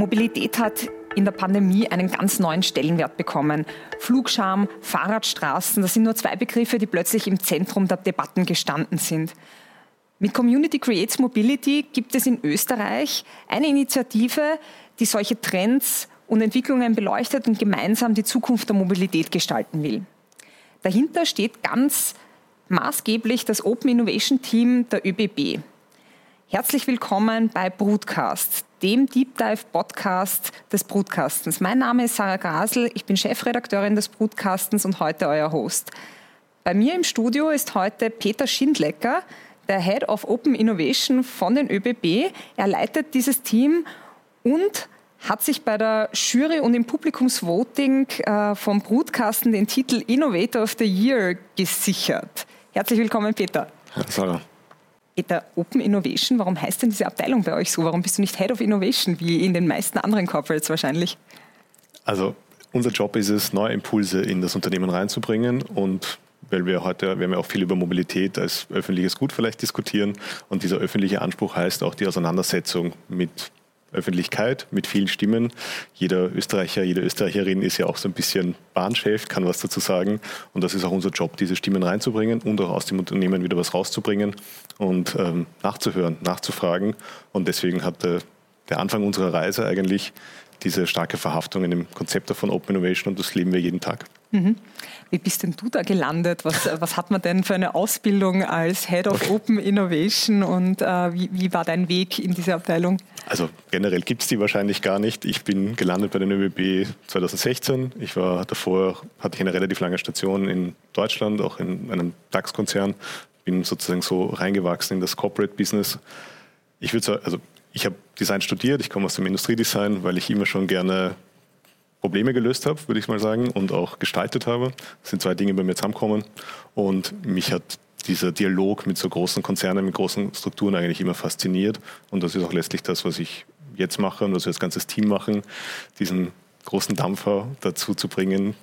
Mobilität hat in der Pandemie einen ganz neuen Stellenwert bekommen. Flugscham, Fahrradstraßen, das sind nur zwei Begriffe, die plötzlich im Zentrum der Debatten gestanden sind. Mit Community Creates Mobility gibt es in Österreich eine Initiative, die solche Trends und Entwicklungen beleuchtet und gemeinsam die Zukunft der Mobilität gestalten will. Dahinter steht ganz maßgeblich das Open Innovation Team der ÖBB. Herzlich willkommen bei Broadcast, dem Deep Dive Podcast des Broadcastens. Mein Name ist Sarah Grasel, ich bin Chefredakteurin des Broadcastens und heute euer Host. Bei mir im Studio ist heute Peter Schindlecker, der Head of Open Innovation von den ÖBB. Er leitet dieses Team und hat sich bei der Jury und im Publikumsvoting äh, vom Broadcasten den Titel Innovator of the Year gesichert. Herzlich willkommen, Peter. Herr Sarah. Peter, Open Innovation, warum heißt denn diese Abteilung bei euch so? Warum bist du nicht Head of Innovation wie in den meisten anderen Corporates wahrscheinlich? Also unser Job ist es, neue Impulse in das Unternehmen reinzubringen und weil wir heute, wir haben ja auch viel über Mobilität als öffentliches Gut vielleicht diskutieren und dieser öffentliche Anspruch heißt auch die Auseinandersetzung mit Öffentlichkeit mit vielen Stimmen. Jeder Österreicher, jede Österreicherin ist ja auch so ein bisschen Bahnchef, kann was dazu sagen. Und das ist auch unser Job, diese Stimmen reinzubringen und auch aus dem Unternehmen wieder was rauszubringen und ähm, nachzuhören, nachzufragen. Und deswegen hat der, der Anfang unserer Reise eigentlich diese starke Verhaftung in dem Konzept von Open Innovation und das leben wir jeden Tag. Mhm. Wie bist denn du da gelandet? Was, was hat man denn für eine Ausbildung als Head of okay. Open Innovation und äh, wie, wie, war dein Weg in diese Abteilung? Also generell gibt es die wahrscheinlich gar nicht. Ich bin gelandet bei den ÖBB 2016. Ich war davor, hatte ich eine relativ lange Station in Deutschland, auch in einem DAX-Konzern. Bin sozusagen so reingewachsen in das Corporate Business. Ich würde sagen, also ich habe Design studiert, ich komme aus dem Industriedesign, weil ich immer schon gerne Probleme gelöst habe, würde ich mal sagen, und auch gestaltet habe. Das sind zwei Dinge, bei mir zusammenkommen. Und mich hat dieser Dialog mit so großen Konzernen, mit großen Strukturen eigentlich immer fasziniert. Und das ist auch letztlich das, was ich jetzt mache und was wir als ganzes Team machen, diesen großen Dampfer dazu zu bringen,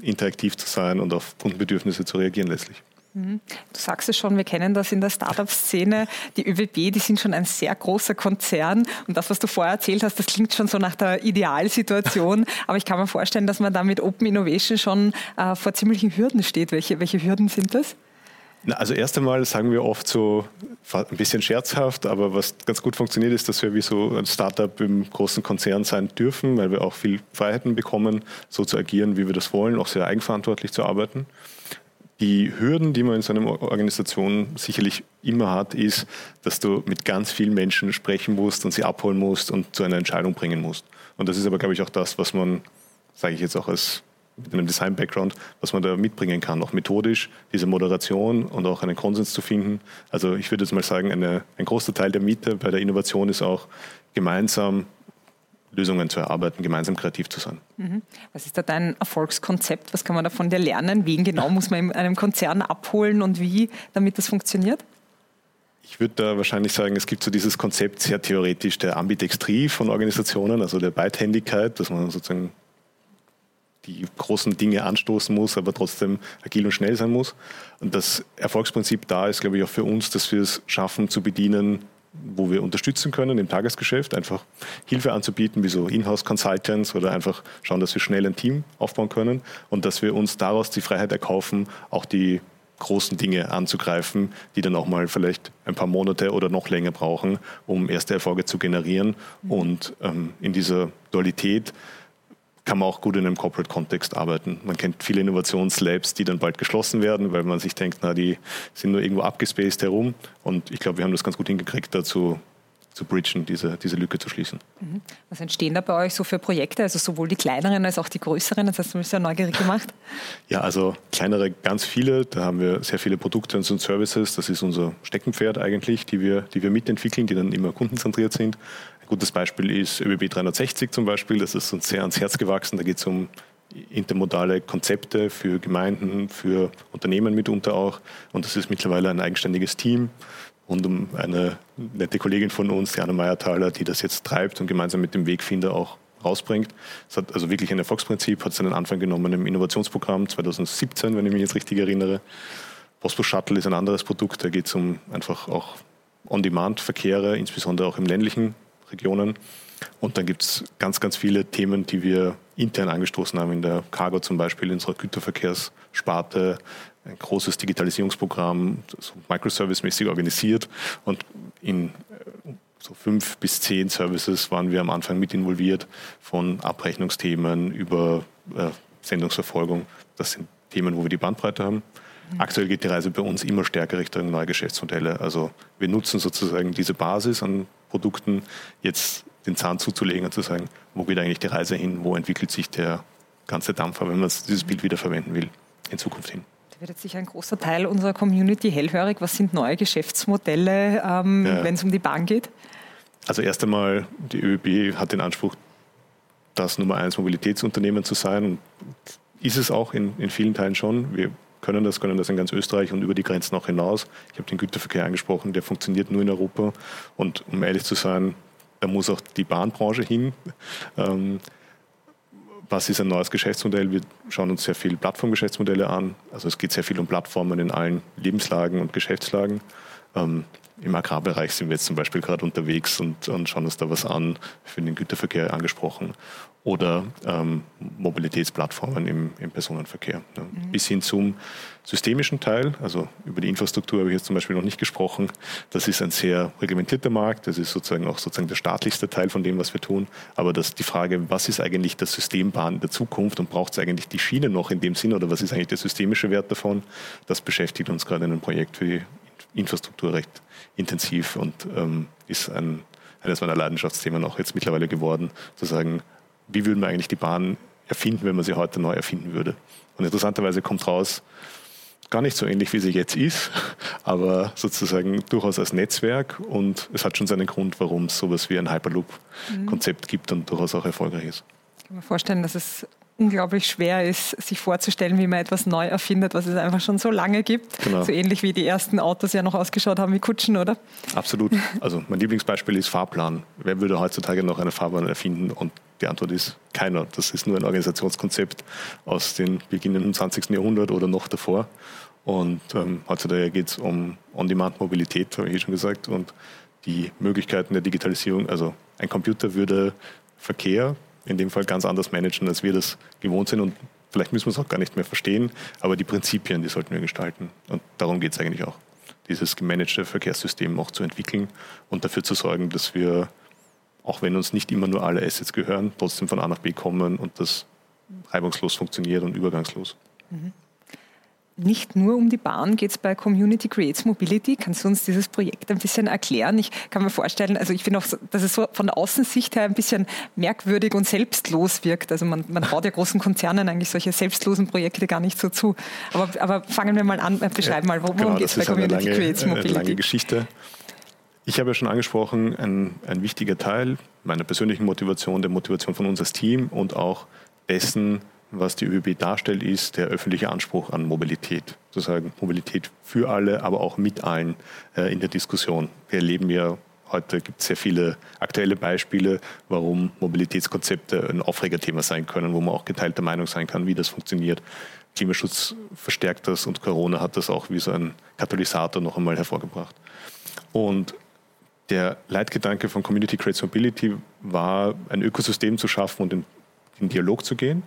interaktiv zu sein und auf Kundenbedürfnisse zu reagieren letztlich. Mhm. Du sagst es schon, wir kennen das in der Startup-Szene. Die ÖWB, die sind schon ein sehr großer Konzern. Und das, was du vorher erzählt hast, das klingt schon so nach der Idealsituation. Aber ich kann mir vorstellen, dass man da mit Open Innovation schon äh, vor ziemlichen Hürden steht. Welche, welche Hürden sind das? Na, also erst einmal sagen wir oft so ein bisschen scherzhaft, aber was ganz gut funktioniert ist, dass wir wie so ein Startup im großen Konzern sein dürfen, weil wir auch viel Freiheiten bekommen, so zu agieren, wie wir das wollen, auch sehr eigenverantwortlich zu arbeiten. Die Hürden, die man in so einer Organisation sicherlich immer hat, ist, dass du mit ganz vielen Menschen sprechen musst und sie abholen musst und zu einer Entscheidung bringen musst. Und das ist aber, glaube ich, auch das, was man, sage ich jetzt auch als mit einem Design-Background, was man da mitbringen kann, auch methodisch, diese Moderation und auch einen Konsens zu finden. Also ich würde jetzt mal sagen, eine, ein großer Teil der Miete bei der Innovation ist auch gemeinsam Lösungen zu erarbeiten, gemeinsam kreativ zu sein. Mhm. Was ist da dein Erfolgskonzept? Was kann man da von dir lernen? Wen genau muss man in einem Konzern abholen und wie, damit das funktioniert? Ich würde da wahrscheinlich sagen, es gibt so dieses Konzept sehr theoretisch der Ambidextrie von Organisationen, also der Beidhändigkeit, dass man sozusagen die großen Dinge anstoßen muss, aber trotzdem agil und schnell sein muss. Und das Erfolgsprinzip da ist, glaube ich, auch für uns, dass wir es schaffen zu bedienen, wo wir unterstützen können im Tagesgeschäft, einfach Hilfe anzubieten, wie so Inhouse-Consultants oder einfach schauen, dass wir schnell ein Team aufbauen können und dass wir uns daraus die Freiheit erkaufen, auch die großen Dinge anzugreifen, die dann auch mal vielleicht ein paar Monate oder noch länger brauchen, um erste Erfolge zu generieren. Und ähm, in dieser Dualität kann man auch gut in einem Corporate-Kontext arbeiten. Man kennt viele Innovationslabs, die dann bald geschlossen werden, weil man sich denkt, na, die sind nur irgendwo abgespaced herum. Und ich glaube, wir haben das ganz gut hingekriegt, dazu zu bridgen, diese, diese Lücke zu schließen. Mhm. Was entstehen da bei euch so für Projekte, also sowohl die kleineren als auch die größeren? Das hast du mich sehr neugierig gemacht. Ja, also kleinere ganz viele. Da haben wir sehr viele Produkte und Services. Das ist unser Steckenpferd eigentlich, die wir, die wir mitentwickeln, die dann immer kundenzentriert sind. Ein gutes Beispiel ist ÖBB 360 zum Beispiel. Das ist uns sehr ans Herz gewachsen. Da geht es um intermodale Konzepte für Gemeinden, für Unternehmen mitunter auch. Und das ist mittlerweile ein eigenständiges Team rund um eine nette Kollegin von uns, Diana Meierthaler, die das jetzt treibt und gemeinsam mit dem Wegfinder auch rausbringt. Es hat also wirklich ein Erfolgsprinzip, hat seinen Anfang genommen im Innovationsprogramm 2017, wenn ich mich jetzt richtig erinnere. Postbus Shuttle ist ein anderes Produkt, da geht es um einfach auch On-Demand-Verkehre, insbesondere auch im ländlichen Regionen. Und dann gibt es ganz, ganz viele Themen, die wir intern angestoßen haben, in der Cargo zum Beispiel, in unserer Güterverkehrssparte, ein großes Digitalisierungsprogramm, so microservice-mäßig organisiert und in so fünf bis zehn Services waren wir am Anfang mit involviert, von Abrechnungsthemen über äh, Sendungsverfolgung. Das sind Themen, wo wir die Bandbreite haben. Mhm. Aktuell geht die Reise bei uns immer stärker Richtung neue Geschäftsmodelle. Also wir nutzen sozusagen diese Basis an Produkten, jetzt den Zahn zuzulegen und zu sagen, wo geht eigentlich die Reise hin, wo entwickelt sich der ganze Dampfer, wenn man dieses Bild wieder verwenden will, in Zukunft hin. Wird jetzt sicher ein großer Teil unserer Community hellhörig. Was sind neue Geschäftsmodelle, ähm, ja. wenn es um die Bahn geht? Also erst einmal, die ÖBB hat den Anspruch, das Nummer eins Mobilitätsunternehmen zu sein und ist es auch in, in vielen Teilen schon. Wir können das, können das in ganz Österreich und über die Grenzen auch hinaus. Ich habe den Güterverkehr angesprochen, der funktioniert nur in Europa. Und um ehrlich zu sein, da muss auch die Bahnbranche hin. Ähm, was ist ein neues Geschäftsmodell? Wir schauen uns sehr viele Plattformgeschäftsmodelle an. Also es geht sehr viel um Plattformen in allen Lebenslagen und Geschäftslagen. Ähm, Im Agrarbereich sind wir jetzt zum Beispiel gerade unterwegs und, und schauen uns da was an, für den Güterverkehr angesprochen oder ähm, Mobilitätsplattformen im, im Personenverkehr. Ja. Mhm. Bis hin zum systemischen Teil, also über die Infrastruktur habe ich jetzt zum Beispiel noch nicht gesprochen. Das ist ein sehr reglementierter Markt, das ist sozusagen auch sozusagen der staatlichste Teil von dem, was wir tun. Aber das, die Frage, was ist eigentlich das Systembahn der Zukunft und braucht es eigentlich die Schiene noch in dem Sinn oder was ist eigentlich der systemische Wert davon, das beschäftigt uns gerade in einem Projekt für die Infrastruktur recht intensiv und ähm, ist ein, eines meiner Leidenschaftsthemen auch jetzt mittlerweile geworden, zu sagen, wie würden wir eigentlich die Bahn erfinden, wenn man sie heute neu erfinden würde. Und interessanterweise kommt raus, gar nicht so ähnlich, wie sie jetzt ist, aber sozusagen durchaus als Netzwerk und es hat schon seinen Grund, warum es sowas wie ein Hyperloop-Konzept gibt und durchaus auch erfolgreich ist. Ich kann mir vorstellen, dass es unglaublich schwer ist, sich vorzustellen, wie man etwas neu erfindet, was es einfach schon so lange gibt. Genau. So ähnlich wie die ersten Autos ja noch ausgeschaut haben wie Kutschen, oder? Absolut. Also mein Lieblingsbeispiel ist Fahrplan. Wer würde heutzutage noch eine Fahrbahn erfinden? Und die Antwort ist keiner. Das ist nur ein Organisationskonzept aus dem beginnenden 20. Jahrhundert oder noch davor. Und ähm, heutzutage geht es um On-Demand-Mobilität, habe ich eh schon gesagt, und die Möglichkeiten der Digitalisierung. Also ein Computer würde Verkehr in dem Fall ganz anders managen, als wir das gewohnt sind. Und vielleicht müssen wir es auch gar nicht mehr verstehen, aber die Prinzipien, die sollten wir gestalten. Und darum geht es eigentlich auch, dieses gemanagte Verkehrssystem auch zu entwickeln und dafür zu sorgen, dass wir, auch wenn uns nicht immer nur alle Assets gehören, trotzdem von A nach B kommen und das reibungslos funktioniert und übergangslos. Mhm nicht nur um die Bahn geht es bei Community Creates Mobility. Kannst du uns dieses Projekt ein bisschen erklären? Ich kann mir vorstellen, also ich finde auch, dass es so von der Außensicht her ein bisschen merkwürdig und selbstlos wirkt. Also man, man baut ja großen Konzernen eigentlich solche selbstlosen Projekte gar nicht so zu. Aber, aber fangen wir mal an, äh, beschreiben mal, worum genau, geht es bei Community lange, Creates Mobility? Eine lange Geschichte. Ich habe ja schon angesprochen, ein, ein wichtiger Teil meiner persönlichen Motivation, der Motivation von uns als Team und auch dessen, was die ÖBB darstellt, ist der öffentliche Anspruch an Mobilität. Sozusagen Mobilität für alle, aber auch mit allen äh, in der Diskussion. Wir erleben ja heute gibt es sehr viele aktuelle Beispiele, warum Mobilitätskonzepte ein Aufregerthema sein können, wo man auch geteilter Meinung sein kann, wie das funktioniert. Klimaschutz verstärkt das und Corona hat das auch wie so ein Katalysator noch einmal hervorgebracht. Und der Leitgedanke von Community Creates Mobility war, ein Ökosystem zu schaffen und in den Dialog zu gehen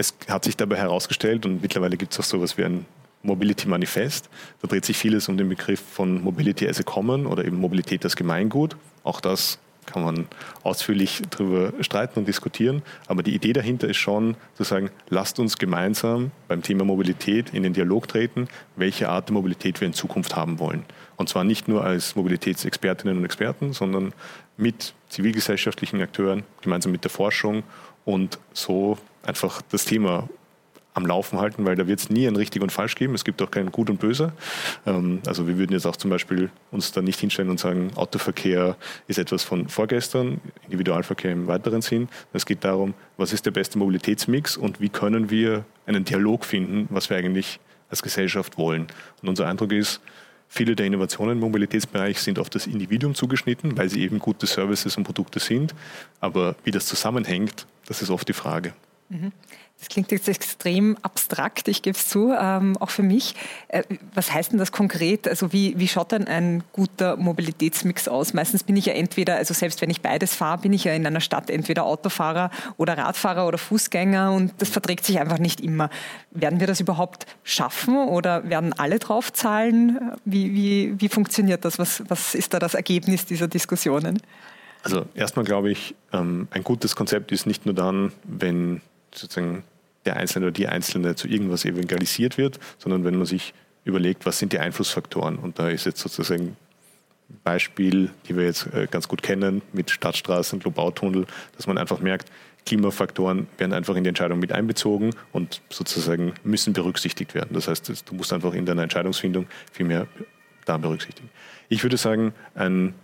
es hat sich dabei herausgestellt, und mittlerweile gibt es auch sowas wie ein Mobility Manifest. Da dreht sich vieles um den Begriff von Mobility as a Common oder eben Mobilität als Gemeingut. Auch das kann man ausführlich darüber streiten und diskutieren. Aber die Idee dahinter ist schon zu sagen, lasst uns gemeinsam beim Thema Mobilität in den Dialog treten, welche Art der Mobilität wir in Zukunft haben wollen. Und zwar nicht nur als Mobilitätsexpertinnen und Experten, sondern mit zivilgesellschaftlichen Akteuren, gemeinsam mit der Forschung und so einfach das Thema am Laufen halten, weil da wird es nie ein richtig und falsch geben. Es gibt auch kein Gut und Böse. Ähm, also wir würden jetzt auch zum Beispiel uns da nicht hinstellen und sagen, Autoverkehr ist etwas von vorgestern, Individualverkehr im weiteren Sinn. Es geht darum, was ist der beste Mobilitätsmix und wie können wir einen Dialog finden, was wir eigentlich als Gesellschaft wollen. Und unser Eindruck ist, Viele der Innovationen im Mobilitätsbereich sind auf das Individuum zugeschnitten, weil sie eben gute Services und Produkte sind. Aber wie das zusammenhängt, das ist oft die Frage. Mhm. Das klingt jetzt extrem abstrakt, ich gebe es zu, ähm, auch für mich. Äh, was heißt denn das konkret? Also wie, wie schaut denn ein guter Mobilitätsmix aus? Meistens bin ich ja entweder, also selbst wenn ich beides fahre, bin ich ja in einer Stadt entweder Autofahrer oder Radfahrer oder Fußgänger und das verträgt sich einfach nicht immer. Werden wir das überhaupt schaffen oder werden alle drauf zahlen? Wie, wie, wie funktioniert das? Was, was ist da das Ergebnis dieser Diskussionen? Also erstmal glaube ich, ähm, ein gutes Konzept ist nicht nur dann, wenn sozusagen der Einzelne oder die Einzelne zu irgendwas evangelisiert wird, sondern wenn man sich überlegt, was sind die Einflussfaktoren. Und da ist jetzt sozusagen ein Beispiel, die wir jetzt äh, ganz gut kennen, mit Stadtstraßen, Globautunnel, dass man einfach merkt, Klimafaktoren werden einfach in die Entscheidung mit einbezogen und sozusagen müssen berücksichtigt werden. Das heißt, du musst einfach in deiner Entscheidungsfindung viel mehr da berücksichtigen. Ich würde sagen, ein,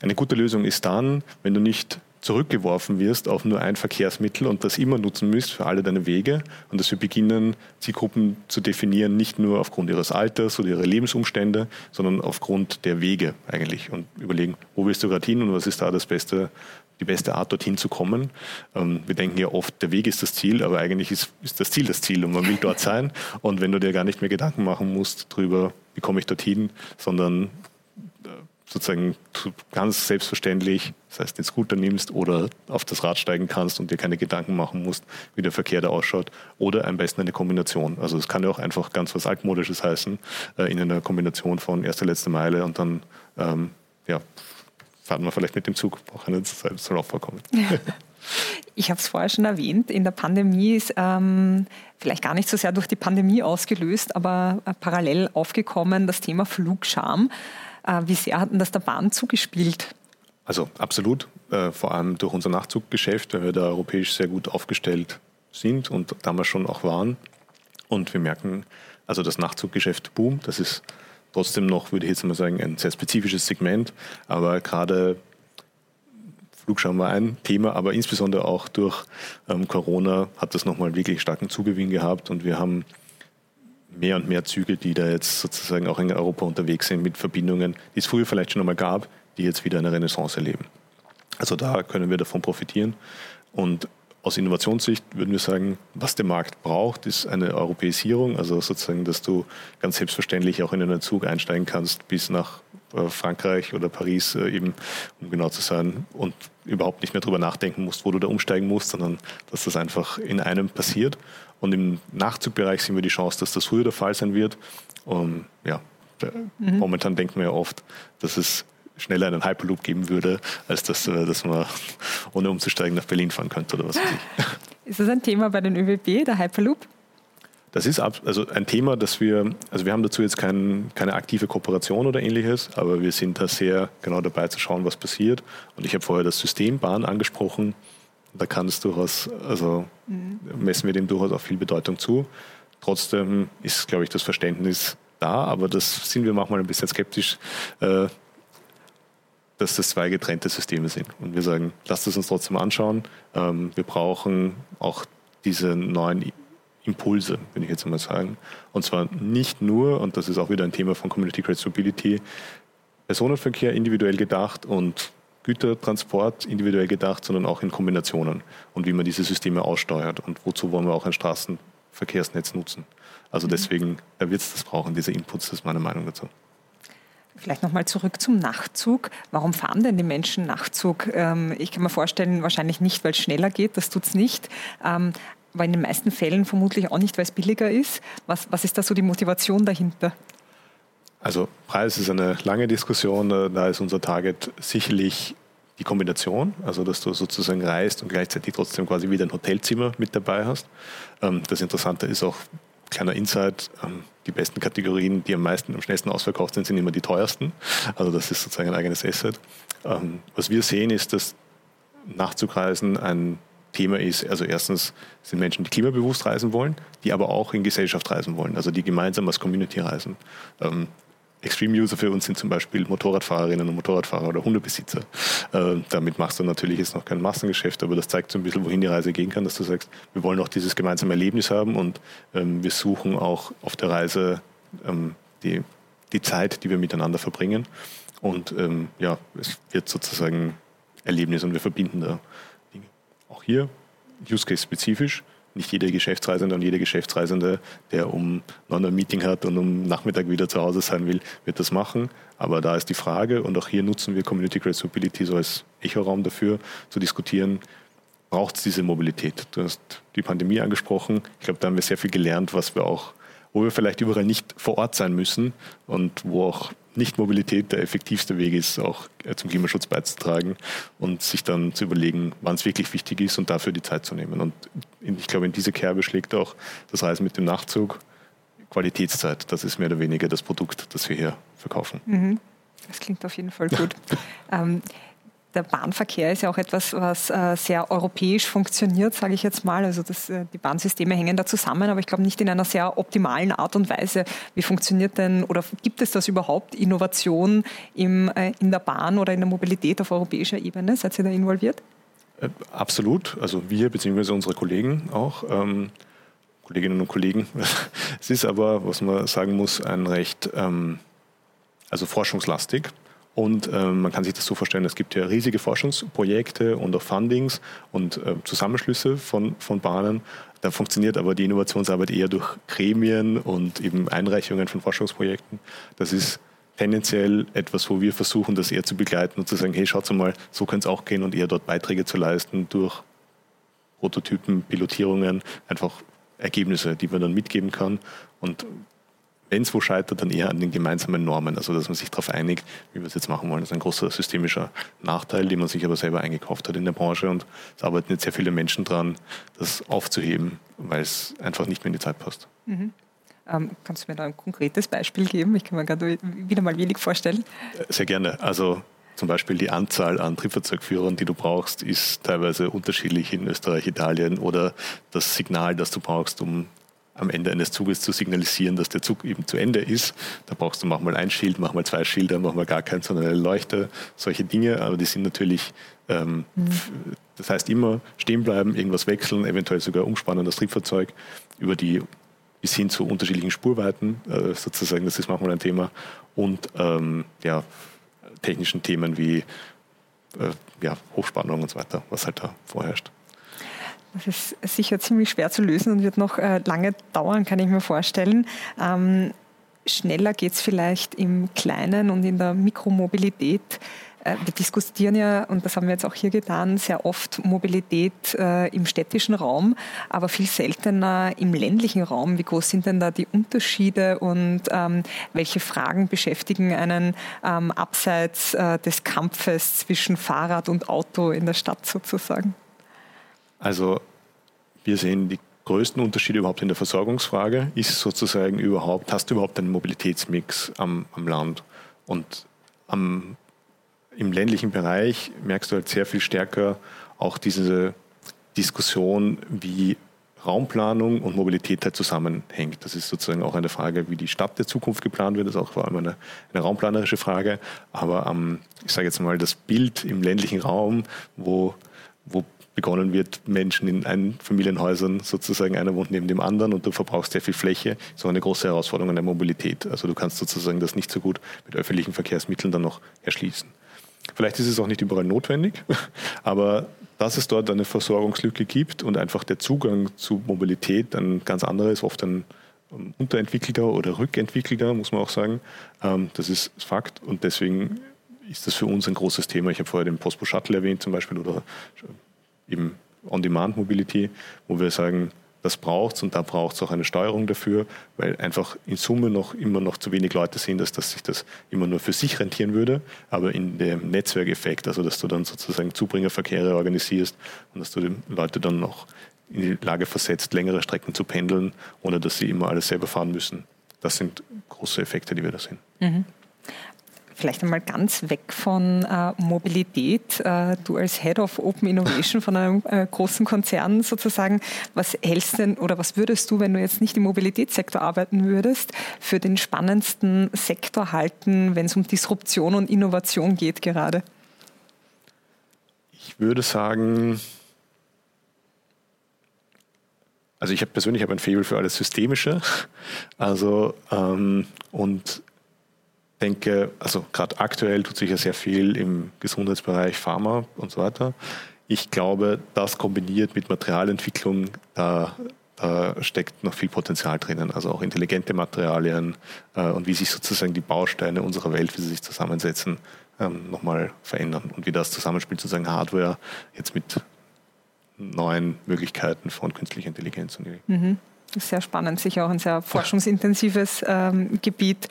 eine gute Lösung ist dann, wenn du nicht zurückgeworfen wirst auf nur ein Verkehrsmittel und das immer nutzen müsst für alle deine Wege und dass wir beginnen, Zielgruppen zu definieren, nicht nur aufgrund ihres Alters oder ihrer Lebensumstände, sondern aufgrund der Wege eigentlich und überlegen, wo willst du gerade hin und was ist da das beste, die beste Art, dorthin zu kommen. Ähm, wir denken ja oft, der Weg ist das Ziel, aber eigentlich ist, ist das Ziel das Ziel und man will dort sein. Und wenn du dir gar nicht mehr Gedanken machen musst darüber, wie komme ich dorthin, sondern sozusagen ganz selbstverständlich, das heißt den Scooter nimmst oder auf das Rad steigen kannst und dir keine Gedanken machen musst, wie der Verkehr da ausschaut. Oder am besten eine Kombination. Also es kann ja auch einfach ganz was Altmodisches heißen, äh, in einer Kombination von erste, letzte Meile und dann ähm, ja, fahren wir vielleicht mit dem Zug. Auch eine Zeit soll auch. Ich habe es vorher schon erwähnt, in der Pandemie ist ähm, vielleicht gar nicht so sehr durch die Pandemie ausgelöst, aber äh, parallel aufgekommen das Thema Flugscham. Äh, wie sehr hat denn das der Bahn zugespielt? Also absolut, äh, vor allem durch unser Nachzuggeschäft, weil wir da europäisch sehr gut aufgestellt sind und damals schon auch waren. Und wir merken, also das Nachzuggeschäft boomt. Das ist trotzdem noch, würde ich jetzt mal sagen, ein sehr spezifisches Segment. Aber gerade Flugscham war ein Thema, aber insbesondere auch durch ähm, Corona hat das nochmal wirklich starken Zugewinn gehabt und wir haben mehr und mehr Züge, die da jetzt sozusagen auch in Europa unterwegs sind mit Verbindungen, die es früher vielleicht schon einmal gab, die jetzt wieder eine Renaissance erleben. Also da können wir davon profitieren. Und aus Innovationssicht würden wir sagen, was der Markt braucht, ist eine Europäisierung, also sozusagen, dass du ganz selbstverständlich auch in einen Zug einsteigen kannst bis nach äh, Frankreich oder Paris äh, eben, um genau zu sein, und überhaupt nicht mehr darüber nachdenken musst, wo du da umsteigen musst, sondern dass das einfach in einem passiert. Und im Nachzugbereich sehen wir die Chance, dass das früher der Fall sein wird. Und ja, mhm. momentan denken wir ja oft, dass es schneller einen Hyperloop geben würde, als dass, äh, dass man ohne umzusteigen nach Berlin fahren könnte oder was weiß ich. Ist das ein Thema bei den ÖBB, der Hyperloop? Das ist also ein Thema, das wir, also wir haben dazu jetzt kein, keine aktive Kooperation oder ähnliches, aber wir sind da sehr genau dabei zu schauen, was passiert. Und ich habe vorher das System Bahn angesprochen da kann es durchaus, also mhm. messen wir dem durchaus auch viel Bedeutung zu. Trotzdem ist, glaube ich, das Verständnis da, aber das sind wir manchmal ein bisschen skeptisch, äh, dass das zwei getrennte Systeme sind. Und wir sagen, lasst es uns trotzdem anschauen. Ähm, wir brauchen auch diese neuen Impulse, würde ich jetzt mal sagen. Und zwar nicht nur, und das ist auch wieder ein Thema von Community Creative Mobility, Personenverkehr individuell gedacht und Gütertransport individuell gedacht, sondern auch in Kombinationen und wie man diese Systeme aussteuert und wozu wollen wir auch ein Straßenverkehrsnetz nutzen. Also mhm. deswegen wird es das brauchen, diese Inputs, das ist meine Meinung dazu. Vielleicht nochmal zurück zum Nachtzug. Warum fahren denn die Menschen Nachtzug? Ähm, ich kann mir vorstellen, wahrscheinlich nicht, weil es schneller geht, das tut es nicht. Ähm, aber in den meisten Fällen vermutlich auch nicht, weil es billiger ist. Was, was ist da so die Motivation dahinter? Also Preis ist eine lange Diskussion. Da ist unser Target sicherlich die Kombination, also dass du sozusagen reist und gleichzeitig trotzdem quasi wieder ein Hotelzimmer mit dabei hast. Ähm, das Interessante ist auch, kleiner Insight, ähm, die besten Kategorien, die am meisten, am schnellsten ausverkauft sind, sind immer die teuersten. Also das ist sozusagen ein eigenes Asset. Ähm, was wir sehen, ist, dass Nachzugreisen ein Thema ist, also erstens sind Menschen, die klimabewusst reisen wollen, die aber auch in Gesellschaft reisen wollen, also die gemeinsam als Community reisen. Extreme-User für uns sind zum Beispiel Motorradfahrerinnen und Motorradfahrer oder Hundebesitzer. Äh, damit machst du natürlich jetzt noch kein Massengeschäft, aber das zeigt so ein bisschen, wohin die Reise gehen kann, dass du sagst, wir wollen auch dieses gemeinsame Erlebnis haben und ähm, wir suchen auch auf der Reise ähm, die, die Zeit, die wir miteinander verbringen. Und ähm, ja, es wird sozusagen Erlebnis und wir verbinden da Dinge. Auch hier, Use Case spezifisch, nicht jeder Geschäftsreisende und jede Geschäftsreisende, der um 9 Uhr ein Meeting hat und um Nachmittag wieder zu Hause sein will, wird das machen. Aber da ist die Frage, und auch hier nutzen wir Community Creative Mobility so als Echoraum dafür, zu diskutieren, braucht es diese Mobilität? Du hast die Pandemie angesprochen. Ich glaube, da haben wir sehr viel gelernt, was wir auch, wo wir vielleicht überall nicht vor Ort sein müssen und wo auch nicht-Mobilität der effektivste Weg ist, auch äh, zum Klimaschutz beizutragen und sich dann zu überlegen, wann es wirklich wichtig ist und dafür die Zeit zu nehmen. Und ich glaube, in diese Kerbe schlägt auch das Reisen mit dem Nachtzug Qualitätszeit. Das ist mehr oder weniger das Produkt, das wir hier verkaufen. Mhm. Das klingt auf jeden Fall gut. ähm, der Bahnverkehr ist ja auch etwas, was äh, sehr europäisch funktioniert, sage ich jetzt mal. Also das, äh, die Bahnsysteme hängen da zusammen, aber ich glaube nicht in einer sehr optimalen Art und Weise. Wie funktioniert denn oder gibt es das überhaupt, Innovation im, äh, in der Bahn oder in der Mobilität auf europäischer Ebene? Seid ihr da involviert? Absolut. Also wir bzw. unsere Kollegen auch. Ähm, Kolleginnen und Kollegen. es ist aber, was man sagen muss, ein recht ähm, also forschungslastig. Und äh, man kann sich das so vorstellen, es gibt ja riesige Forschungsprojekte und auch Fundings und äh, Zusammenschlüsse von, von Bahnen. Da funktioniert aber die Innovationsarbeit eher durch Gremien und eben Einreichungen von Forschungsprojekten. Das ist tendenziell etwas, wo wir versuchen, das eher zu begleiten und zu sagen, hey, schaut mal, so könnte es auch gehen und eher dort Beiträge zu leisten durch Prototypen, Pilotierungen, einfach Ergebnisse, die man dann mitgeben kann. Und wenn es wo scheitert, dann eher an den gemeinsamen Normen, also dass man sich darauf einigt, wie wir es jetzt machen wollen. Das ist ein großer systemischer Nachteil, den man sich aber selber eingekauft hat in der Branche und es arbeiten jetzt sehr viele Menschen dran, das aufzuheben, weil es einfach nicht mehr in die Zeit passt. Mhm. Ähm, kannst du mir da ein konkretes Beispiel geben? Ich kann mir gerade wieder mal wenig vorstellen. Sehr gerne. Also zum Beispiel die Anzahl an Triebfahrzeugführern, die du brauchst, ist teilweise unterschiedlich in Österreich, Italien oder das Signal, das du brauchst, um am Ende eines Zuges zu signalisieren, dass der Zug eben zu Ende ist. Da brauchst du manchmal ein Schild, manchmal zwei Schilder, manchmal gar keins, sondern eine Leuchte, solche Dinge. Aber die sind natürlich, ähm, mhm. das heißt immer stehen bleiben, irgendwas wechseln, eventuell sogar umspannen das Triebfahrzeug über die bis hin zu unterschiedlichen Spurweiten, äh, sozusagen, das ist manchmal ein Thema. Und ähm, ja, technischen Themen wie äh, ja, Hochspannung und so weiter, was halt da vorherrscht. Das ist sicher ziemlich schwer zu lösen und wird noch äh, lange dauern, kann ich mir vorstellen. Ähm, schneller geht es vielleicht im Kleinen und in der Mikromobilität. Äh, wir diskutieren ja, und das haben wir jetzt auch hier getan, sehr oft Mobilität äh, im städtischen Raum, aber viel seltener im ländlichen Raum. Wie groß sind denn da die Unterschiede und ähm, welche Fragen beschäftigen einen ähm, abseits äh, des Kampfes zwischen Fahrrad und Auto in der Stadt sozusagen? Also wir sehen die größten Unterschiede überhaupt in der Versorgungsfrage. Ist sozusagen überhaupt, hast du überhaupt einen Mobilitätsmix am, am Land? Und am, im ländlichen Bereich merkst du halt sehr viel stärker auch diese Diskussion, wie Raumplanung und Mobilität halt zusammenhängt. Das ist sozusagen auch eine Frage, wie die Stadt der Zukunft geplant wird. Das ist auch vor allem eine, eine raumplanerische Frage. Aber ähm, ich sage jetzt mal, das Bild im ländlichen Raum, wo, wo begonnen wird, Menschen in Einfamilienhäusern sozusagen, einer wohnt neben dem anderen und du verbrauchst sehr viel Fläche, so eine große Herausforderung an der Mobilität. Also du kannst sozusagen das nicht so gut mit öffentlichen Verkehrsmitteln dann noch erschließen. Vielleicht ist es auch nicht überall notwendig, aber dass es dort eine Versorgungslücke gibt und einfach der Zugang zu Mobilität ein ganz anderer ist, oft ein unterentwickelter oder rückentwickelter, muss man auch sagen. Ähm, das ist Fakt und deswegen ist das für uns ein großes Thema. Ich habe vorher den Postbo Shuttle erwähnt zum Beispiel oder eben On-Demand-Mobility, wo wir sagen, das braucht es und da braucht es auch eine Steuerung dafür, weil einfach in Summe noch immer noch zu wenig Leute sind, dass, dass sich das immer nur für sich rentieren würde, aber in dem Netzwerkeffekt, also dass du dann sozusagen Zubringerverkehre organisierst und dass du die Leute dann noch in die Lage versetzt, längere Strecken zu pendeln, ohne dass sie immer alles selber fahren müssen. Das sind große Effekte, die wir da sehen. Mhm vielleicht einmal ganz weg von äh, Mobilität. Äh, du als Head of Open Innovation von einem äh, großen Konzern sozusagen, was hältst denn oder was würdest du, wenn du jetzt nicht im Mobilitätssektor arbeiten würdest, für den spannendsten Sektor halten, wenn es um Disruption und Innovation geht gerade? Ich würde sagen, also ich habe persönlich habe ein Faible für alles Systemische. Also ähm, und denke, also gerade aktuell tut sich ja sehr viel im Gesundheitsbereich, Pharma und so weiter. ich glaube, das kombiniert mit Materialentwicklung, da, da steckt noch viel Potenzial drinnen. Also auch intelligente Materialien äh, und wie sich sozusagen die Bausteine unserer Welt, wie sie sich zusammensetzen, ähm, nochmal verändern und wie das Zusammenspiel sozusagen Hardware jetzt mit neuen Möglichkeiten von künstlicher Intelligenz. Mhm. Sehr spannend, sicher auch ein sehr forschungsintensives ähm, Gebiet.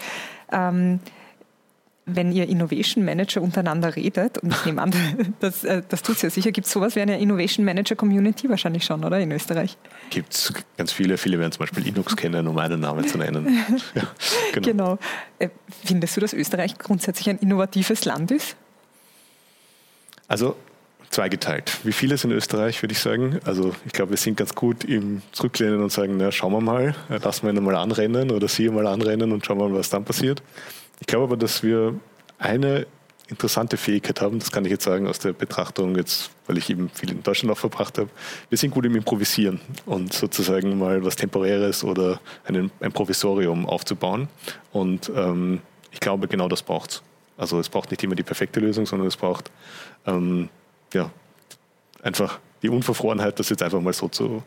Ähm, wenn ihr Innovation Manager untereinander redet, und ich nehme an, das, äh, das tut es ja sicher, gibt es sowas wie eine Innovation Manager Community wahrscheinlich schon, oder in Österreich? Gibt es ganz viele, viele werden zum Beispiel Linux kennen, um einen Namen zu nennen. ja, genau. genau. Äh, findest du, dass Österreich grundsätzlich ein innovatives Land ist? Also zweigeteilt. Wie vieles in Österreich, würde ich sagen. Also ich glaube, wir sind ganz gut im Zurücklehnen und sagen, na, schauen wir mal, äh, lassen wir ihn mal anrennen oder sie mal anrennen und schauen wir mal, was dann passiert. Ich glaube aber, dass wir eine interessante Fähigkeit haben, das kann ich jetzt sagen aus der Betrachtung jetzt, weil ich eben viel in Deutschland auch verbracht habe. Wir sind gut im Improvisieren und sozusagen mal was Temporäres oder einen, ein Provisorium aufzubauen. Und ähm, ich glaube, genau das braucht es. Also es braucht nicht immer die perfekte Lösung, sondern es braucht ähm, ja, einfach die Unverfrorenheit, das jetzt einfach mal so zu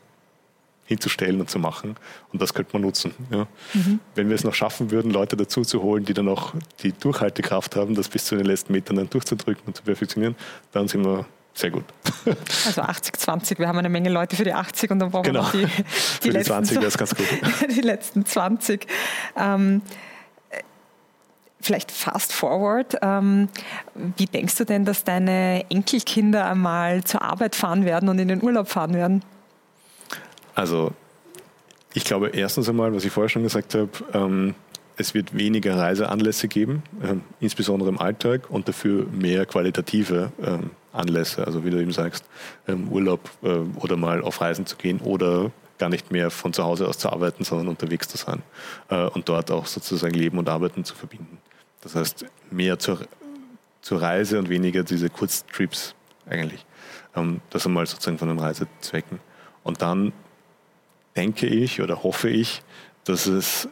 hinzustellen und zu machen. Und das könnte man nutzen. Ja. Mhm. Wenn wir es noch schaffen würden, Leute dazu zu holen, die dann auch die Durchhaltekraft haben, das bis zu den letzten Metern dann durchzudrücken und zu perfektionieren, dann sind wir sehr gut. Also 80, 20. Wir haben eine Menge Leute für die 80 und dann brauchen genau. wir noch die, die, die 20 wäre ganz gut. die letzten 20. Ähm, vielleicht fast forward. Ähm, wie denkst du denn, dass deine Enkelkinder einmal zur Arbeit fahren werden und in den Urlaub fahren werden? Also ich glaube erstens einmal, was ich vorher schon gesagt habe, ähm, es wird weniger Reiseanlässe geben, ähm, insbesondere im Alltag, und dafür mehr qualitative ähm, Anlässe, also wie du eben sagst, ähm, Urlaub äh, oder mal auf Reisen zu gehen oder gar nicht mehr von zu Hause aus zu arbeiten, sondern unterwegs zu sein äh, und dort auch sozusagen Leben und Arbeiten zu verbinden. Das heißt, mehr zur, zur Reise und weniger diese Kurztrips eigentlich. Ähm, das einmal sozusagen von den Reisezwecken. Und dann denke ich oder hoffe ich, dass es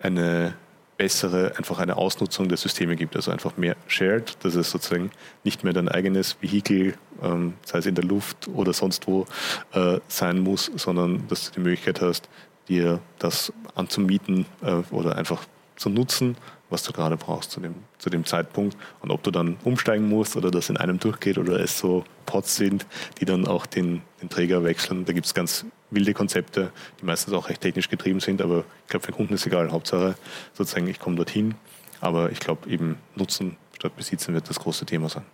eine bessere, einfach eine Ausnutzung der Systeme gibt, also einfach mehr shared, dass es sozusagen nicht mehr dein eigenes Vehikel, ähm, sei es in der Luft oder sonst wo, äh, sein muss, sondern dass du die Möglichkeit hast, dir das anzumieten äh, oder einfach zu nutzen was du gerade brauchst zu dem, zu dem Zeitpunkt. Und ob du dann umsteigen musst oder das in einem durchgeht oder es so Pots sind, die dann auch den, den Träger wechseln. Da gibt es ganz wilde Konzepte, die meistens auch recht technisch getrieben sind, aber ich glaube, für den Kunden ist egal. Hauptsache sozusagen, ich komme dorthin. Aber ich glaube, eben Nutzen statt Besitzen wird das große Thema sein.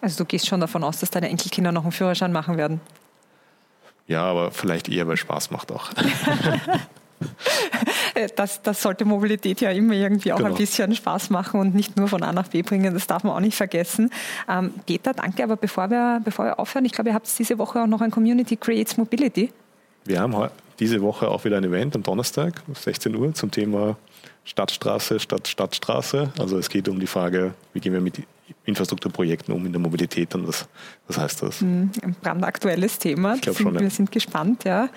Also du gehst schon davon aus, dass deine Enkelkinder noch einen Führerschein machen werden? Ja, aber vielleicht eher, weil Spaß macht auch. das, das sollte Mobilität ja immer irgendwie auch genau. ein bisschen Spaß machen und nicht nur von A nach B bringen. Das darf man auch nicht vergessen. Ähm, Peter, danke. Aber bevor wir, bevor wir aufhören, ich glaube, ihr habt diese Woche auch noch ein Community Creates Mobility. Wir haben diese Woche auch wieder ein Event am Donnerstag, 16 Uhr, zum Thema Stadtstraße statt Stadtstraße. Also es geht um die Frage, wie gehen wir mit Infrastrukturprojekten um in der Mobilität und was, was heißt das? Hm, ein brandaktuelles Thema. Ich schon, ja. Wir sind gespannt. Ja.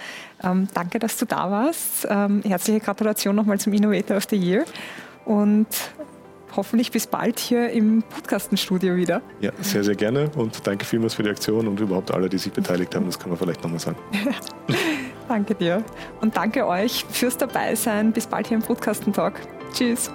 Ähm, danke, dass du da warst. Ähm, herzliche Gratulation nochmal zum Innovator of the Year und hoffentlich bis bald hier im Podcastenstudio wieder. Ja, sehr, sehr gerne und danke vielmals für die Aktion und überhaupt alle, die sich beteiligt haben. Das kann man vielleicht nochmal sagen. danke dir und danke euch fürs Dabeisein. Bis bald hier im Podcasten Talk. Tschüss.